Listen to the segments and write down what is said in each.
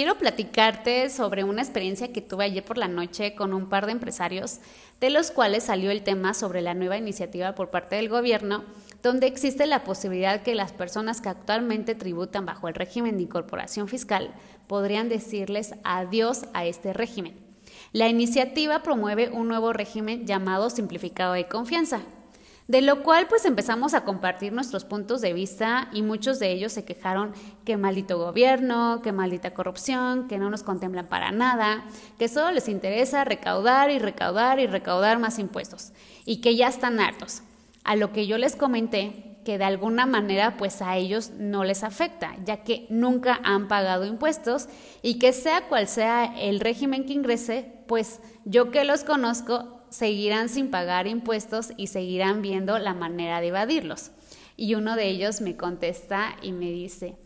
quiero platicarte sobre una experiencia que tuve ayer por la noche con un par de empresarios, de los cuales salió el tema sobre la nueva iniciativa por parte del gobierno, donde existe la posibilidad que las personas que actualmente tributan bajo el régimen de incorporación fiscal podrían decirles adiós a este régimen. La iniciativa promueve un nuevo régimen llamado simplificado de confianza, de lo cual pues empezamos a compartir nuestros puntos de vista y muchos de ellos se quejaron que maldito gobierno, que maldita corrupción, que no nos contemplan para nada, que solo les interesa recaudar y recaudar y recaudar más impuestos y que ya están hartos. A lo que yo les comenté que de alguna manera pues a ellos no les afecta, ya que nunca han pagado impuestos y que sea cual sea el régimen que ingrese, pues yo que los conozco seguirán sin pagar impuestos y seguirán viendo la manera de evadirlos. Y uno de ellos me contesta y me dice,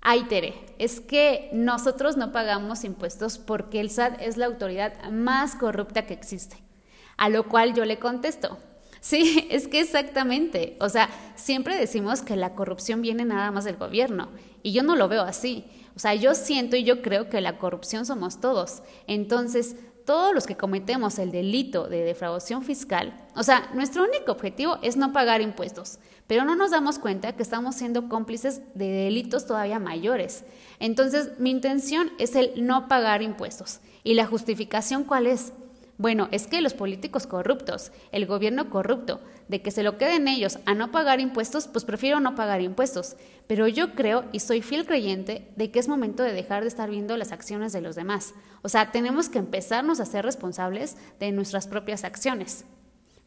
ay Tere, es que nosotros no pagamos impuestos porque el SAT es la autoridad más corrupta que existe. A lo cual yo le contesto, sí, es que exactamente, o sea, siempre decimos que la corrupción viene nada más del gobierno y yo no lo veo así. O sea, yo siento y yo creo que la corrupción somos todos. Entonces, todos los que cometemos el delito de defraudación fiscal, o sea, nuestro único objetivo es no pagar impuestos, pero no nos damos cuenta que estamos siendo cómplices de delitos todavía mayores. Entonces, mi intención es el no pagar impuestos. ¿Y la justificación cuál es? Bueno, es que los políticos corruptos, el gobierno corrupto, de que se lo queden ellos a no pagar impuestos, pues prefiero no pagar impuestos. Pero yo creo y soy fiel creyente de que es momento de dejar de estar viendo las acciones de los demás. O sea, tenemos que empezarnos a ser responsables de nuestras propias acciones.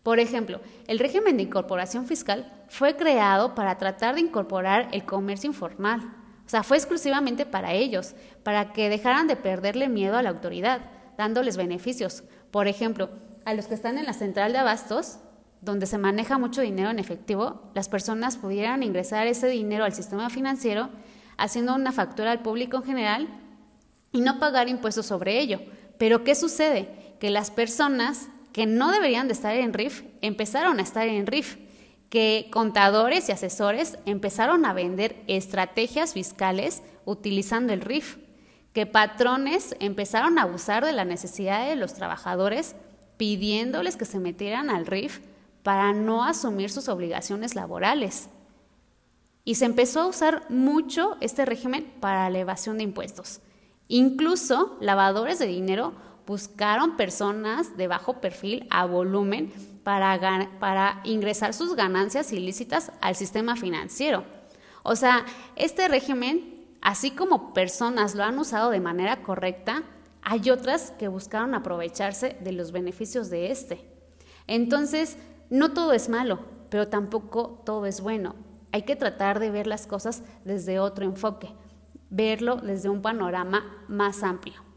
Por ejemplo, el régimen de incorporación fiscal fue creado para tratar de incorporar el comercio informal. O sea, fue exclusivamente para ellos, para que dejaran de perderle miedo a la autoridad, dándoles beneficios, por ejemplo, a los que están en la central de abastos, donde se maneja mucho dinero en efectivo, las personas pudieran ingresar ese dinero al sistema financiero haciendo una factura al público en general y no pagar impuestos sobre ello. Pero ¿qué sucede? Que las personas que no deberían de estar en RIF empezaron a estar en RIF, que contadores y asesores empezaron a vender estrategias fiscales utilizando el RIF que patrones empezaron a abusar de la necesidad de los trabajadores pidiéndoles que se metieran al RIF para no asumir sus obligaciones laborales. Y se empezó a usar mucho este régimen para la evasión de impuestos. Incluso lavadores de dinero buscaron personas de bajo perfil a volumen para, para ingresar sus ganancias ilícitas al sistema financiero. O sea, este régimen Así como personas lo han usado de manera correcta, hay otras que buscaron aprovecharse de los beneficios de este. Entonces, no todo es malo, pero tampoco todo es bueno. Hay que tratar de ver las cosas desde otro enfoque, verlo desde un panorama más amplio.